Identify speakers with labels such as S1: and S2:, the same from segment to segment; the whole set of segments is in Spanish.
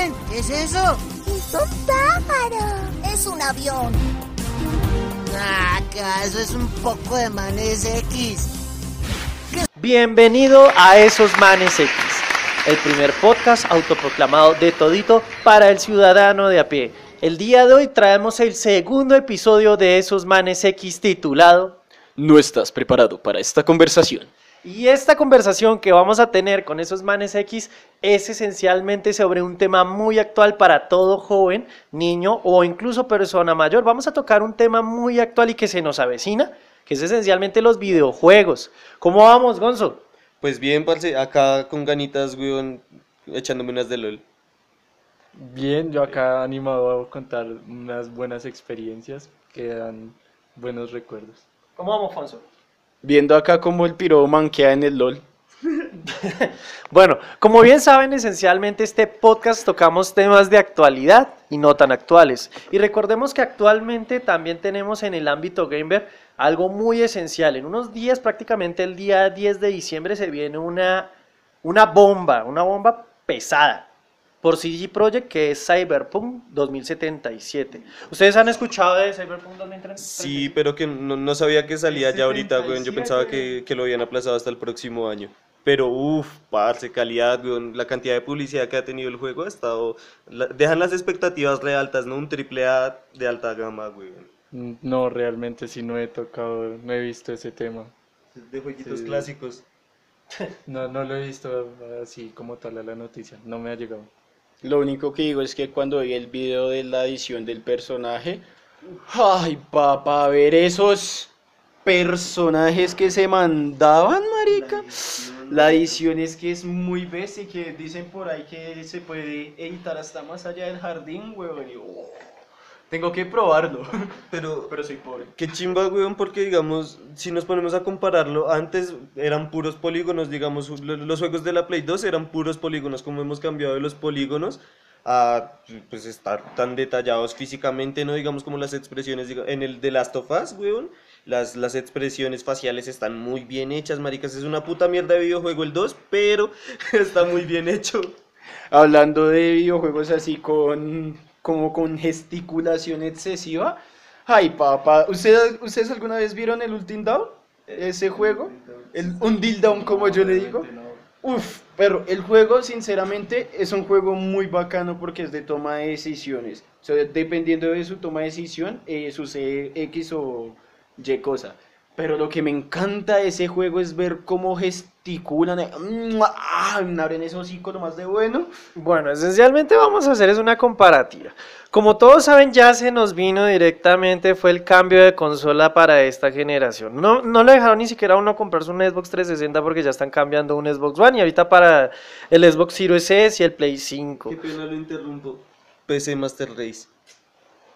S1: Miren, ¿qué es eso?
S2: Es un pájaro.
S3: Es un avión.
S1: Ah, eso es un poco de manes X.
S4: Bienvenido a Esos Manes X, el primer podcast autoproclamado de todito para el ciudadano de a pie. El día de hoy traemos el segundo episodio de Esos Manes X titulado
S5: No estás preparado para esta conversación.
S4: Y esta conversación que vamos a tener con esos manes X es esencialmente sobre un tema muy actual para todo joven, niño o incluso persona mayor. Vamos a tocar un tema muy actual y que se nos avecina, que es esencialmente los videojuegos. ¿Cómo vamos, Gonzo?
S6: Pues bien, parce, acá con ganitas, weón, echándome unas de LOL.
S7: Bien, yo acá animado a contar unas buenas experiencias que dan buenos recuerdos.
S4: ¿Cómo vamos, Fonso?
S5: Viendo acá como el piro manquea en el LOL.
S4: Bueno, como bien saben, esencialmente este podcast tocamos temas de actualidad y no tan actuales. Y recordemos que actualmente también tenemos en el ámbito gamer algo muy esencial. En unos días, prácticamente el día 10 de diciembre, se viene una, una bomba, una bomba pesada por CG Projekt que es Cyberpunk 2077. ¿Ustedes han escuchado de Cyberpunk 2077?
S6: Sí, pero que no, no sabía que salía ya ahorita, weón. Yo pensaba que, que lo habían aplazado hasta el próximo año. Pero uff, parce, calidad, weón. La cantidad de publicidad que ha tenido el juego ha estado. la- dejan las expectativas re altas, ¿no? Un triple A de alta gama, weón.
S7: Mm, No, realmente sí no he tocado, no he visto ese tema.
S6: De jueguitos
S7: Sí.
S6: clásicos.
S7: No, no lo he visto así como tal a la noticia, no me ha llegado.
S5: Lo único que digo es que cuando vi el video de la edición del personaje, ay papá, ver esos personajes que se mandaban, marica. La edición es que es muy bestia, y que dicen por ahí que se puede editar hasta más allá del jardín, weón. Tengo que probarlo,
S6: Pero,
S5: pero soy pobre.
S6: Qué chimba, weón, porque digamos, si nos ponemos a compararlo, antes eran puros polígonos, digamos, lo- los juegos de la Play 2 eran puros polígonos, como hemos cambiado de los polígonos a pues estar tan detallados físicamente, no digamos como las expresiones, en el de Last of Us, weón, las, las expresiones faciales están muy bien hechas, maricas, es una puta mierda de videojuego el 2, pero está muy bien hecho.
S5: Hablando de videojuegos así con como con gesticulación excesiva. Ay, papá, ¿ustedes, ¿ustedes alguna vez vieron el Ultim Down? Ese juego, el Until Down como yo le digo. Uf, pero el juego sinceramente es un juego muy bacano porque es de toma de decisiones. O sea, dependiendo de su toma de decisión, eh, sucede X o Y cosa. Pero lo que me encanta de ese juego es ver cómo gesticulan, eh, ¡ah! abren ese hocico lo más de bueno.
S4: Bueno, esencialmente vamos a hacer es una comparativa. Como todos saben, ya se nos vino directamente, fue el cambio de consola para esta generación. No, no le dejaron ni siquiera a uno comprarse un Xbox 360 porque ya están cambiando un Xbox One y ahorita para el Xbox Series S y el Play 5.
S6: Qué pena lo interrumpo. PC Master Race.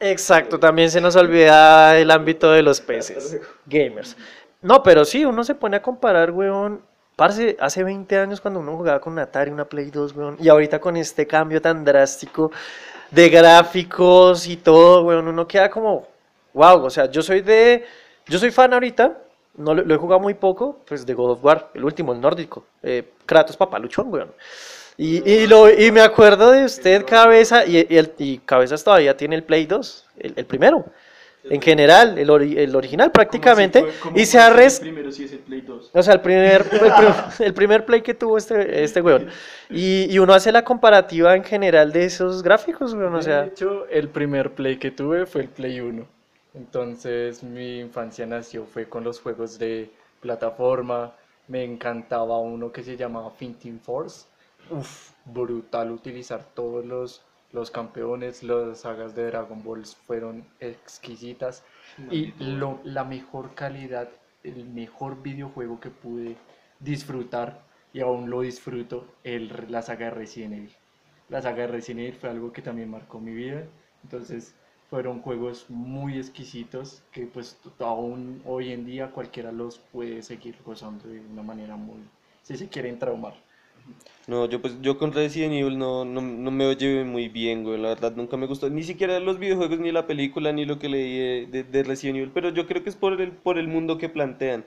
S4: Exacto, también se nos olvida el ámbito de los PCs, gamers. No, pero sí, uno se pone a comparar, weón. Parce, hace 20 años cuando uno jugaba con un Atari, una Play 2, weón, y ahorita con este cambio tan drástico de gráficos y todo, weón, uno queda como, wow, o sea, yo soy de, yo soy fan ahorita, no lo, he jugado muy poco, pues de God of War, el último, el nórdico, eh, Kratos papaluchón, weón. Y, y, lo, y me acuerdo de usted, Cabeza, y, y el, y Cabezas todavía tiene el Play 2, el, el primero, en general, el, ori- el original prácticamente, y se ha res-
S5: Primero si es el Play 2.
S4: o sea, el primer, el, prim- el primer play que tuvo este, este weón. Y, y uno hace la comparativa en general de esos gráficos, weón. O
S7: de
S4: sea,
S7: hecho, el primer Play que tuve fue el Play 1. Entonces mi infancia nació fue con los juegos de plataforma. Me encantaba uno que se llamaba Finting Force. Uf, brutal utilizar todos los, los campeones, las sagas de Dragon Ball fueron exquisitas. Y lo, la mejor calidad, el mejor videojuego que pude disfrutar y aún lo disfruto, el, la saga de Resident Evil. La saga de Resident Evil fue algo que también marcó mi vida. Entonces fueron juegos muy exquisitos que pues aún hoy en día cualquiera los puede seguir gozando de una manera muy, si se quieren traumar.
S6: No, yo pues yo con Resident Evil no, no, no me llevé muy bien, güey, la verdad nunca me gustó, ni siquiera los videojuegos, ni la película, ni lo que leí de, de- de Resident Evil, pero yo creo que es por el, por el mundo que plantean.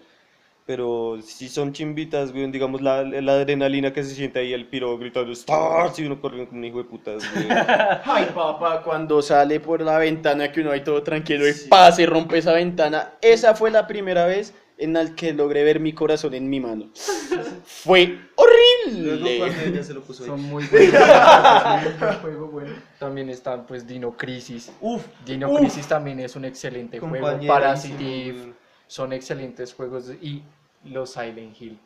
S6: Pero si son chimbitas, weón, digamos la, la adrenalina que se siente ahí, el piro gritando Stars y uno corriendo como un hijo de putas, weón.
S5: Ay, papá, cuando sale por la ventana que uno ahí todo tranquilo y pasa y rompe esa ventana. Esa fue la primera vez en la que logré ver mi corazón en mi mano. Fue horrible.
S6: cuando ella se lo puso ahí.
S7: Son muy buenos. juego, bueno. También están pues Dino Crisis.
S6: Uf,
S7: Dino
S6: uf.
S7: Crisis también es un excelente juego.
S6: Weón.
S7: son excelentes juegos y los Silent Hill.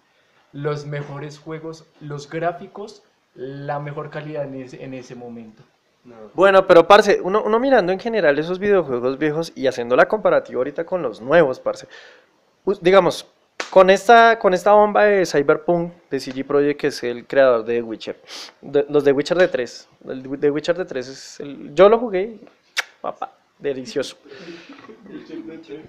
S7: Los mejores juegos, los gráficos, la mejor calidad en ese, en ese momento.
S6: No.
S4: Bueno, pero parce, uno, uno mirando en general esos videojuegos viejos y haciendo la comparativa ahorita con los nuevos, parce. Us- Digamos, con esta, con esta bomba de Cyberpunk de CG Projekt, que es el creador de The Witcher, los de Witcher de 3, el de Witcher de 3 es el, yo lo jugué, papá, delicioso.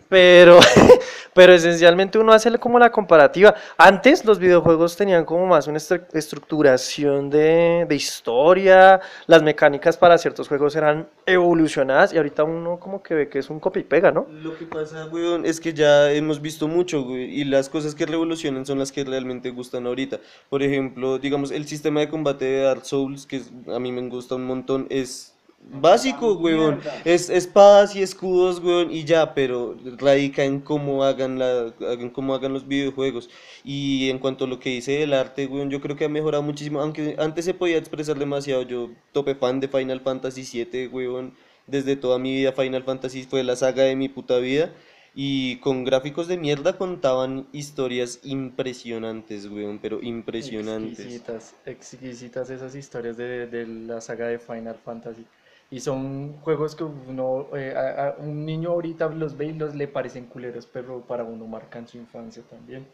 S4: Pero, pero esencialmente uno hace como la comparativa. Antes los videojuegos tenían como más una estru- estructuración de, de historia, las mecánicas para ciertos juegos eran evolucionadas y ahorita uno como que ve que es un copy y pega, ¿no?
S6: Lo que pasa, weón, es que ya hemos visto mucho, y las cosas que revolucionan son las que realmente gustan ahorita. Por ejemplo, digamos, el sistema de combate de Dark Souls, que a mí me gusta un montón, es básico, weón. Es espadas y escudos, weón, y ya, pero radica en cómo hagan, la, en cómo hagan los videojuegos. Y en cuanto a lo que dice del arte, weón, yo creo que ha mejorado muchísimo, aunque antes se podía expresar demasiado. Yo tope fan de Final Fantasy VII, weón. Desde toda mi vida Final Fantasy fue la saga de mi puta vida. Y con gráficos de mierda contaban historias impresionantes, weón, pero impresionantes.
S7: Exquisitas, exquisitas esas historias de, de la saga de Final Fantasy. Y son juegos que uno, eh, a, a un niño ahorita los ve y los le parecen culeros, pero para uno marcan su infancia también.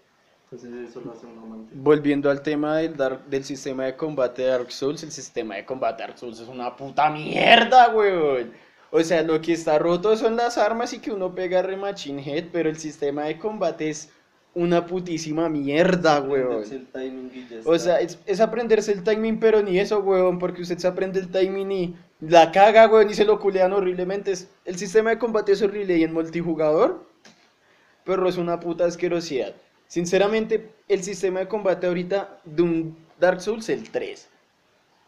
S7: Entonces eso lo hace uno amante.
S5: Volviendo al tema del, Dark- del sistema de combate de Dark Souls, el sistema de combate de Dark Souls es una puta mierda, weón. O sea, lo que está roto son las armas y que uno pega re machine head, pero el sistema de combate es una putísima mierda, weón.
S6: El timing y ya
S5: O sea, es, es aprenderse el timing, pero ni eso, weón, porque usted se aprende el timing y la caga, weón, y se lo culean horriblemente. El sistema de combate es horrible y en multijugador, pero es una puta asquerosidad. Sinceramente, el sistema de combate ahorita de un Dark Souls, el 3.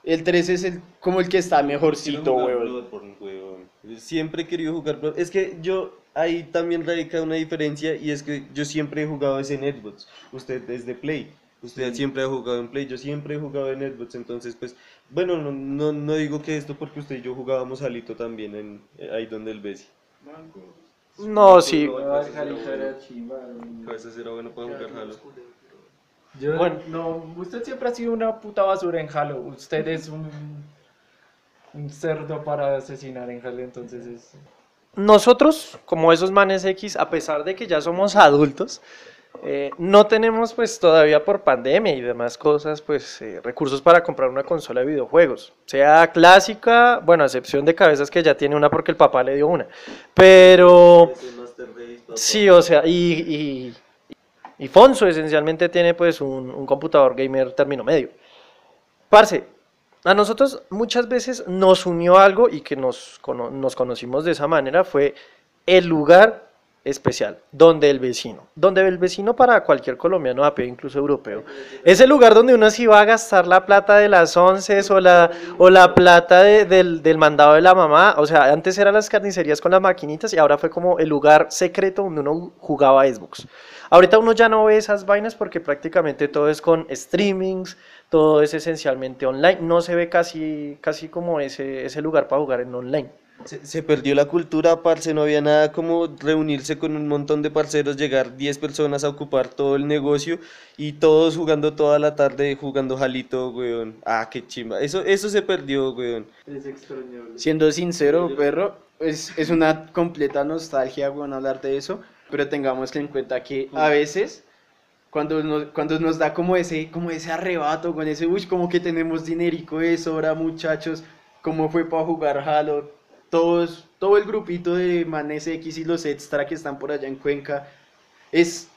S5: El 3 es el, como el que está mejorcito, weón.
S6: Siempre he querido jugar Bloodborne. Es que yo, ahí también radica una diferencia y es que yo siempre he jugado ese en Xbox. Usted es de Play. Usted siempre ha jugado en Play, yo siempre he jugado en Xbox, entonces pues, bueno, no, no, no digo que esto porque usted y yo jugábamos alito también en, eh, ahí donde el Bessie.
S4: No, sí.
S6: A veces era bueno para jugar Halo.
S7: Yo,
S4: Bueno.
S7: no, usted siempre ha sido una puta basura en Halo. Usted es un, un cerdo para asesinar en Halo, entonces es...
S4: Nosotros, como esos manes X, a pesar de que ya somos adultos, eh, no tenemos pues todavía por pandemia y demás cosas, pues eh, recursos para comprar una consola de videojuegos. Sea clásica, bueno, a excepción de cabezas que ya tiene una porque el papá le dio una. Pero sí, o sea, y, y, y Fonso esencialmente tiene pues un, un computador gamer término medio. Parce, a nosotros muchas veces nos unió algo y que nos, nos conocimos de esa manera fue el lugar especial, donde el vecino, donde el vecino para cualquier colombiano, a incluso europeo, es el lugar donde uno se iba a gastar la plata de las once o la, o la plata de- del, del mandado de la mamá, o sea, antes eran las carnicerías con las maquinitas y ahora fue como el lugar secreto donde uno jugaba Xbox. Ahorita uno ya no ve esas vainas porque prácticamente todo es con streamings, todo es esencialmente online, no se ve casi, casi como ese, ese lugar para jugar en online.
S6: Se, se perdió la cultura, parce, no había nada como reunirse con un montón de parceros, llegar 10 personas a ocupar todo el negocio y todos jugando toda la tarde, jugando jalito, weón. Ah, qué chimba. Eso, eso se perdió, weón.
S7: Es extrañable.
S5: Siendo sincero, perro, es, es una completa nostalgia, weón, hablar de eso, pero tengamos que en cuenta que a veces, cuando nos, cuando nos da como ese, como ese arrebato, con ese, uy, como que tenemos dinerico de sobra, muchachos, como fue para jugar Halo, todos, todo el grupito de Manes X y los extra que están por allá en Cuenca, es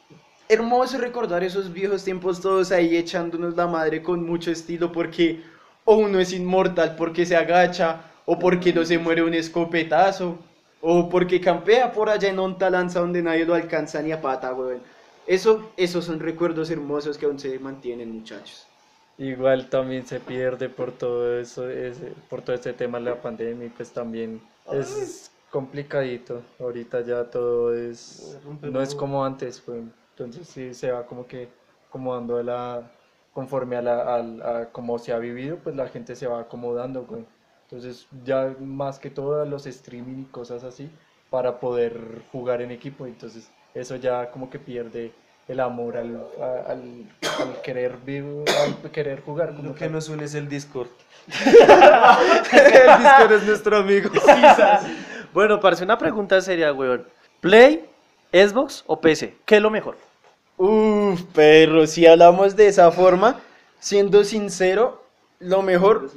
S5: hermoso recordar esos viejos tiempos todos ahí echándonos la madre con mucho estilo porque o uno es inmortal porque se agacha o porque no se muere un escopetazo o porque campea por allá en onta lanza donde nadie lo alcanza ni a pata, weón. Eso, esos son recuerdos hermosos que aún se mantienen, muchachos.
S7: Igual también se pierde por todo eso, ese, por todo este tema de la pandemia y pues también es complicadito. Ahorita ya todo es, no es como antes, pues. Entonces sí se va como que acomodando a la, conforme a la, al- a cómo se ha vivido, pues la gente se va acomodando, güey. Entonces ya más que todo a los streaming y cosas así para poder jugar en equipo. Entonces eso ya como que pierde el amor al, al, al querer vivir, al querer jugar. Como
S6: Lo que
S7: tal.
S6: nos une es el Discord. el Discord es nuestro amigo.
S4: Bueno, parece una pregunta seria, weón. ¿Play, Xbox o PC? ¿Qué es lo mejor?
S5: Uf, perro, si hablamos de esa forma, siendo sincero, lo mejor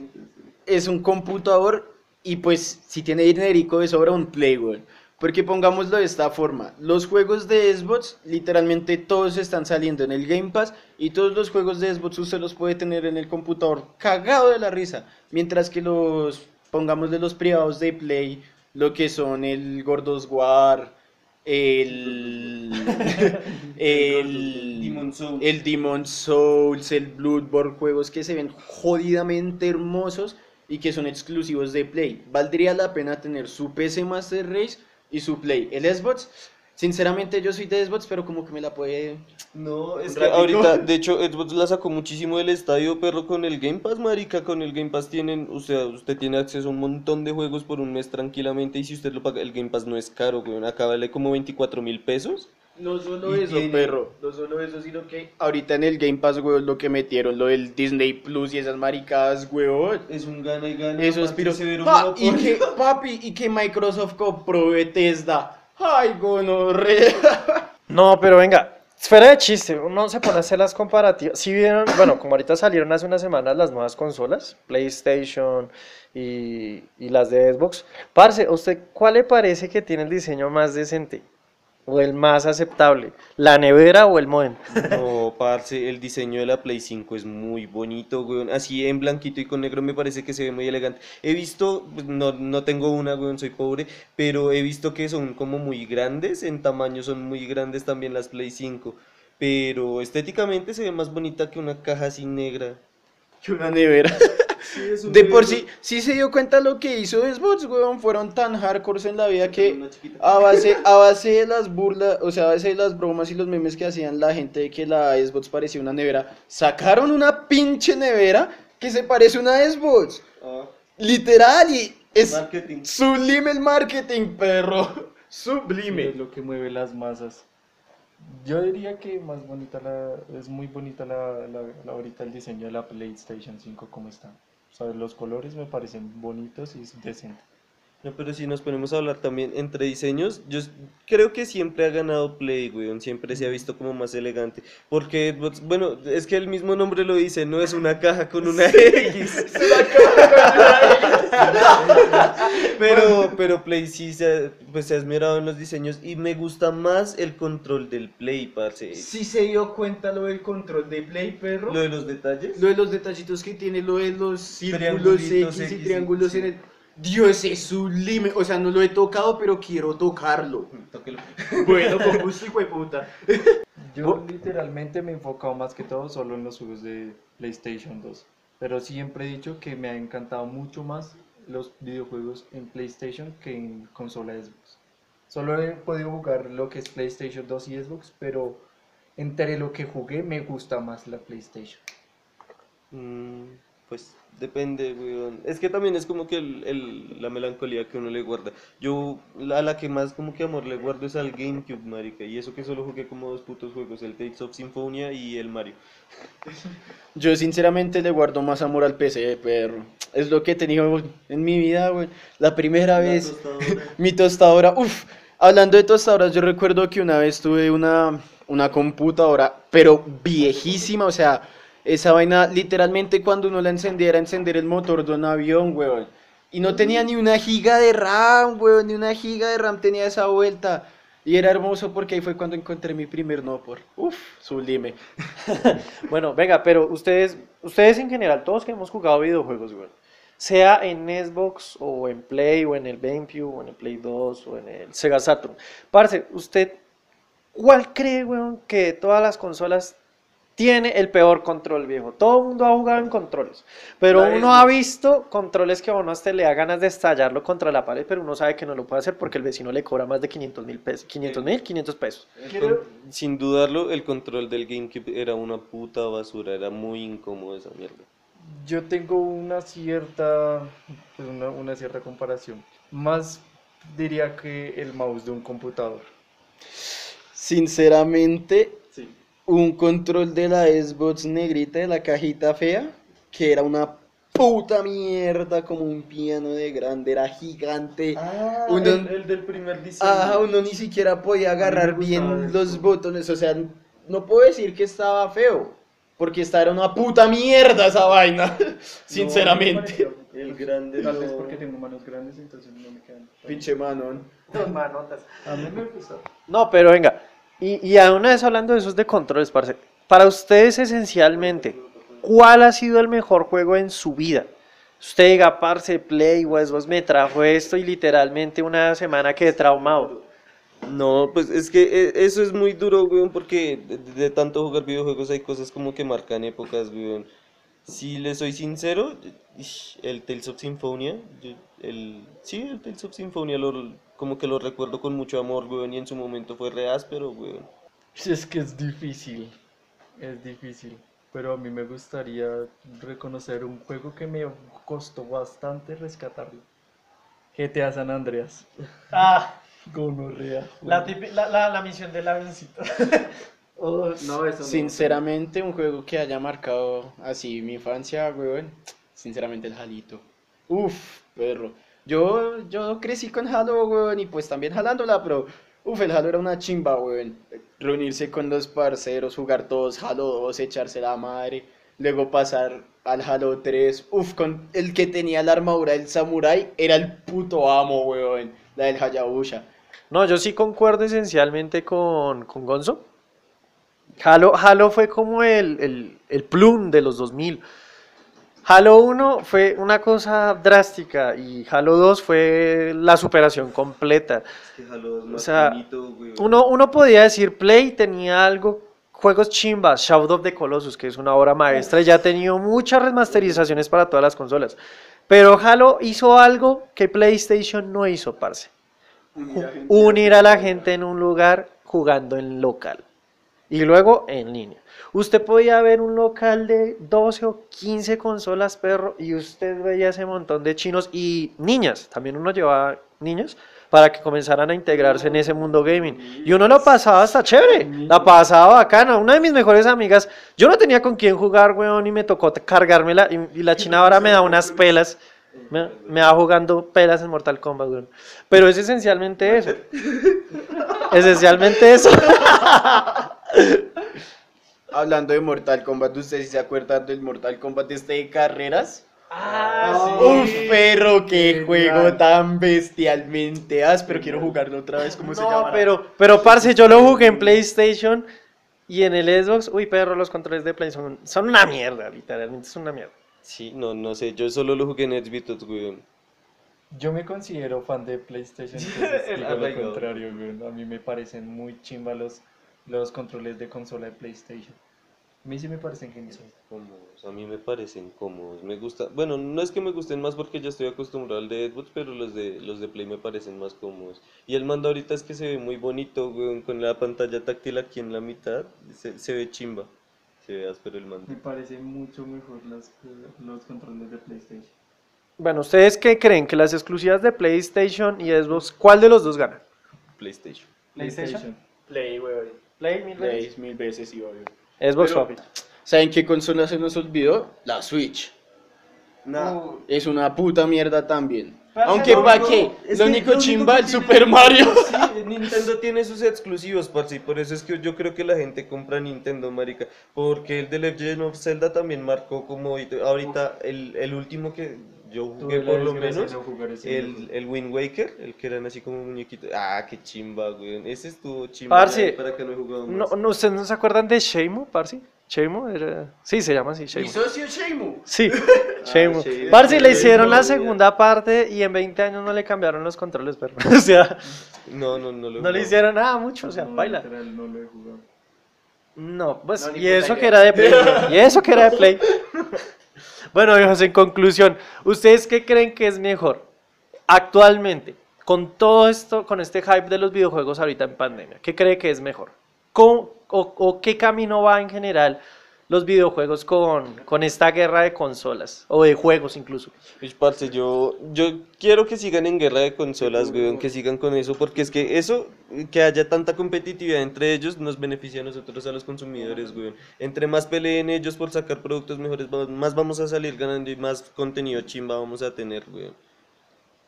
S5: es un computador y pues si tiene dinerico de sobra un Play, weón. Porque pongámoslo de esta forma, los juegos de Xbox literalmente todos están saliendo en el Game Pass y todos los juegos de Xbox usted los puede tener en el computador cagado de la risa, mientras que los, pongamos de los privados de Play, lo que son el Gordos War, el... el...
S6: Demon Souls.
S5: El Demon Souls, el Bloodborne, juegos que se ven jodidamente hermosos y que son exclusivos de Play. Valdría la pena tener su PC Master Race y su Play. El Xbox, sinceramente yo soy de Xbox, pero como que me la puede...
S6: No, es que
S5: ratico.
S6: ahorita, de hecho, Xbox la sacó muchísimo del estadio, perro, con el Game Pass, marica, con el Game Pass tienen, o sea, usted tiene acceso a un montón de juegos por un mes tranquilamente, y si usted lo paga, el Game Pass no es caro, güey, acá vale como 24 mil pesos.
S5: No solo
S6: Y
S5: eso,
S6: tiene-
S5: perro. No solo eso, sino que ahorita en el Game Pass, weón, lo que metieron, lo del Disney Plus y esas maricadas, weón.
S6: Es un gana y gana.
S5: Eso es piro. Pa, y que, papi, y que Microsoft compró Bethesda. Ay, gonorrea.
S4: No, pero venga, fuera de chiste, uno se pone a hacer las comparativas. Si vieron, bueno, como ahorita salieron hace unas semanas las nuevas consolas, PlayStation y, y las de Xbox. Parce, ¿a usted cuál le parece que tiene el diseño más decente? ¿O el más aceptable? ¿La nevera o el modem?
S6: No, parce, el diseño de la Play 5 es muy bonito, weón. Así en blanquito y con negro me parece que se ve muy elegante. He visto, pues, no, no tengo una, weón, soy pobre, pero he visto que son como muy grandes, en tamaño son muy grandes también las Play 5. Pero estéticamente se ve más bonita que una caja así negra.
S5: Que una nevera. De por sí, sí se dio cuenta lo que hizo Xbox, weón. Fueron tan hardcore en la vida que a base, a base de las burlas, o sea, a base de las bromas y los memes que hacían la gente de que la Xbox parecía una nevera, sacaron una pinche nevera que se parece a una Xbox. Literal, y es
S6: Marketing.
S5: sublime el marketing, perro.
S7: Sí,
S5: Sublime.
S7: es lo que mueve las masas. Yo diría que más bonita la, es muy bonita la, la- la- ahorita el diseño de la PlayStation 5 como está. Sea, los colores me parecen bonitos y es decente.
S6: No, pero si nos ponemos a hablar también entre diseños, yo creo que siempre ha ganado Play, weón, siempre se ha visto como más elegante, porque, pues, bueno, es que el mismo nombre lo dice, no es una caja con una X. pero, pero Play sí se ha, pues, se ha esmerado en los diseños y me gusta más el control del Play, parce.
S5: Sí se dio cuenta lo del control de Play, perro.
S6: Lo de los detalles.
S5: Lo de los detallitos que tiene, lo de los círculos X y
S6: X,
S5: triángulos
S6: sí.
S5: en el... Dios, es sublime. O sea, no lo he tocado, pero quiero tocarlo.
S6: Tóquelo.
S5: Bueno, con gusto, hijo de puta.
S7: Yo literalmente me he enfocado más que todo solo en los juegos de PlayStation 2. Pero siempre he dicho que me ha encantado mucho más los videojuegos en PlayStation que en consola Xbox. Solo he podido jugar lo que es PlayStation 2 y Xbox, pero entre lo que jugué me gusta más la PlayStation.
S6: Mm, pues depende, weón. Es que también es como que el, el- la melancolía que uno le guarda. Yo, la, a la que más como que amor le guardo es al GameCube, marica. Y eso que solo jugué como dos putos juegos, el Tales of Symphonia y el Mario.
S5: Yo sinceramente le guardo más amor al PC, perro. Es lo que he tenido en mi vida, güey. La primera vez... Mi tostadora, uff, hablando de tostadoras, yo recuerdo que una vez tuve una, una computadora, pero viejísima, o sea, esa vaina literalmente cuando uno la encendía era encender el motor de un avión, weón. Y no tenía ni una giga de RAM, weón, ni una giga de RAM tenía esa vuelta. Y era hermoso porque ahí fue cuando encontré mi primer no por. Uf, sublime.
S4: Bueno, venga, pero ustedes, ustedes en general, todos que hemos jugado videojuegos, güey, sea en Xbox o en Play o en el GameCube o en el Play 2 o en el Sega Saturn. Parce, usted ¿Cuál cree, weón, que todas las consolas tiene el peor control, viejo? Todo el mundo ha jugado en controles, pero
S6: La
S4: uno ha visto controles que a uno hasta le da ganas de estallarlo contra la pared, pero uno sabe que no lo puede hacer porque el vecino le cobra más de 500 mil pesos. 500 mil, 500 pesos.
S6: Con- Sin dudarlo, el control del GameCube era una puta basura, era muy incómodo esa mierda.
S7: Yo tengo una cierta, pues, una, una cierta comparación. Más diría que el mouse de un computador.
S5: Sinceramente. Un control de la Xbox negrita de la cajita fea, que era una puta mierda como un piano de grande, era gigante.
S6: Ah,
S5: Uno-
S6: el, el del primer diseño.
S5: Ajá, uno ni siquiera podía agarrar bien
S7: eso.
S5: los botones, o sea, no puedo decir que estaba feo, porque esta era una puta mierda esa vaina, sinceramente.
S6: El grande
S7: Tal vez
S6: no.
S7: porque tengo manos grandes, entonces no me quedan.
S5: Pinche manón.
S7: A mí me gusta.
S4: No, pero venga, y, y aún vez hablando de esos de controles, parce, para ustedes esencialmente, ¿cuál ha sido el mejor juego en su vida? Usted diga, parce, Play, Xbox me trajo esto y literalmente una semana quedé traumado.
S6: No, pues es que eh, eso es muy duro, weón, porque de, tanto jugar videojuegos hay cosas como que marcan épocas, weón. Si le soy sincero, el Tales of Symphonia, el, sí, el Tales of Symphonia, lo, como que lo recuerdo con mucho amor, weón, y en su momento fue re áspero, weón.
S7: Es que es difícil, es difícil. Pero a mí me gustaría reconocer un juego que me costó bastante rescatarlo. GTA San Andreas.
S4: Ah,
S7: Gonorrea.
S4: la, misión del avioncito.
S7: Oh, no, eso no.
S5: Sinceramente, un juego que haya marcado así mi infancia, weón. Sinceramente, el Jalito. Uf, perro. Yo, yo crecí con Halo, weón, y pues también jalándola, pero uf, el Halo era una chimba, weón. Reunirse con los parceros, jugar todos Halo 2, echarse la madre. Luego pasar al Halo 3. Uf, con el que tenía la armadura del Samurai era el puto amo, weón. La del Hayabusa.
S4: No, yo sí concuerdo esencialmente con, con Gonzo. Halo, Halo fue como el, el, el plum de los 2000. Halo 1 fue una cosa drástica y Halo 2 fue la superación completa.
S6: Es que Halo es
S4: O
S6: más
S4: sea,
S6: bonito, weón.
S4: Uno, uno podía decir Play tenía algo, juegos chimbas, Shadow of the Colossus, que es una obra maestra, y ya ha tenido muchas remasterizaciones para todas las consolas. Pero Halo hizo algo que PlayStation no hizo, parce. Unir a la gente en un lugar jugando en local. Y luego en línea. Usted podía ver un local de 12 o 15 consolas, perro, y usted veía ese montón de chinos y niñas. También uno llevaba niños para que comenzaran a integrarse en ese mundo gaming. Y uno lo pasaba hasta chévere, la pasaba bacana. Una de mis mejores amigas, yo no tenía con quién jugar, weón, y me tocó cargármela. Y, y la china ahora me da unas pelas. Me, me va jugando pelas en Mortal Kombat, weón. Pero es esencialmente eso. esencialmente eso.
S5: Hablando de Mortal Kombat, ¿ustedes sí se acuerdan del Mortal Kombat este de carreras?
S4: Ah,
S5: Uf, perro, qué juego tan bestialmente áspero. Quiero jugarlo otra vez, ¿cómo se
S4: No,
S5: llama?
S4: pero, pero parce, yo lo jugué en PlayStation y en el Xbox. Uy, perro, los controles de Play son, son una mierda, literalmente son una mierda.
S6: Sí, no, no sé, yo solo lo jugué en Xbox, weón.
S7: Yo me considero fan de PlayStation, entonces
S6: El
S7: digo lo contrario, güey. A mí me parecen muy chimba los, controles de consola de PlayStation. A mí sí me parecen geniales.
S6: Cómodos, a mí me parecen cómodos, me gusta, bueno, no es que me gusten más porque ya estoy acostumbrado al de Xbox, pero los de los de Play me parecen más cómodos. Y el mando ahorita es que se ve muy bonito, weón, con la pantalla táctil aquí en la mitad, se, se ve chimba, se ve áspero el mando.
S7: Me parecen mucho mejor las, los controles de PlayStation.
S4: Bueno, ¿ustedes qué creen? ¿Que las exclusivas de PlayStation y Xbox, cuál de los dos gana?
S6: PlayStation.
S4: PlayStation.
S5: Play, weón.
S4: Play mil
S5: Play mil veces, sí, obvio.
S4: Xbox,
S5: Pero-
S4: papi.
S5: ¿Saben qué consola se nos olvidó? La Switch. Es una puta mierda también. Aunque
S6: no,
S5: pa'
S6: no,
S5: qué,
S6: es
S5: lo
S6: que
S5: único
S6: lo único
S5: chimba el Super Mario.
S6: Sí, Nintendo tiene sus exclusivos, parce, por eso es que yo creo que la gente compra Nintendo, marica, porque el de Legend of Zelda también marcó como ahorita el, el último que yo jugué por lo menos, el, el Wind Waker, el que eran así como muñequitos, ah, qué chimba, güey, ese estuvo chimba,
S4: Parce,
S6: para que no he jugado
S4: No,
S6: más.
S4: no, ¿Ustedes no se acuerdan de Shenmue, parce? Shenmue era... Sí, se llama así,
S5: Mi
S4: Shenmue.
S5: socio Shenmue.
S4: Sí. Shenmue. Parce, le hicieron la segunda parte y en 20 años no le cambiaron los controles, perro. O sea,
S6: No, no, no lo
S4: no le hicieron nada mucho, o sea, baila.
S7: Literal, no lo he jugado.
S4: No, pues,
S5: No,
S4: y eso que era de Play. y eso que era de Play. bueno, hijos, en conclusión, ¿ustedes qué creen que es mejor actualmente? Con todo esto, con este hype de los videojuegos ahorita en pandemia, ¿qué cree que es mejor? ¿Cómo- o, o qué camino va en general los videojuegos con, con esta guerra de consolas? O de juegos incluso.
S6: Uy, parce, yo, yo quiero que sigan en guerra de consolas, weón, que sigan con eso, porque es que eso, que haya tanta competitividad entre ellos, nos beneficia a nosotros, a los consumidores, weón. Entre más peleen ellos por sacar productos mejores, más vamos a salir ganando y más contenido chimba vamos a tener, weón.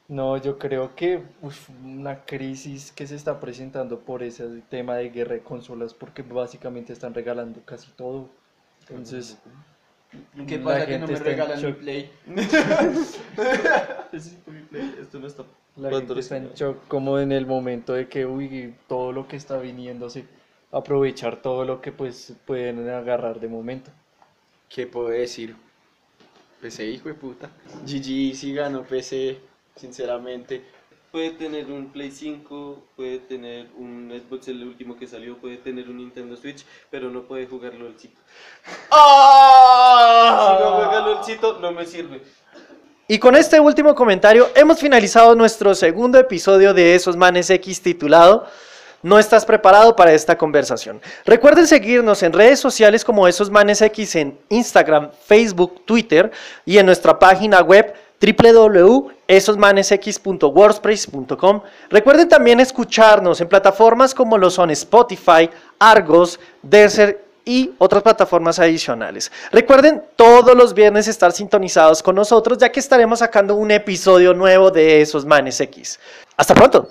S7: No, yo creo que uf, una crisis que se está presentando por ese tema de guerra de consolas, porque básicamente están regalando casi todo. Entonces,
S5: ¿Qué pasa que no me regalan mi
S7: shock.
S5: Play?
S6: Esto no está
S7: la gente está en shock como en el momento de que, uy, todo lo que está viniéndose, aprovechar todo lo que pues pueden agarrar de momento.
S5: ¿Qué puedo decir? PC, hijo de puta. GG sí ganó PC, sinceramente.
S6: Puede tener un Play 5, puede tener un Xbox el último que salió, puede tener un Nintendo Switch, pero no puede jugar LOLcito. Si no juega LOLcito, no me sirve.
S4: Y con este último comentario hemos finalizado nuestro segundo episodio de Esos Manes X titulado ¿No estás preparado para esta conversación? Recuerden seguirnos en redes sociales como Esos Manes X en Instagram, Facebook, Twitter y en nuestra página web www.esosmanesx.wordpress.com. Recuerden también escucharnos en plataformas como lo son Spotify, Argos, Desert y otras plataformas adicionales. Recuerden todos los viernes estar sintonizados con nosotros ya que estaremos sacando un episodio nuevo de Esos Manes X. Hasta pronto.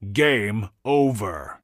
S3: Game over.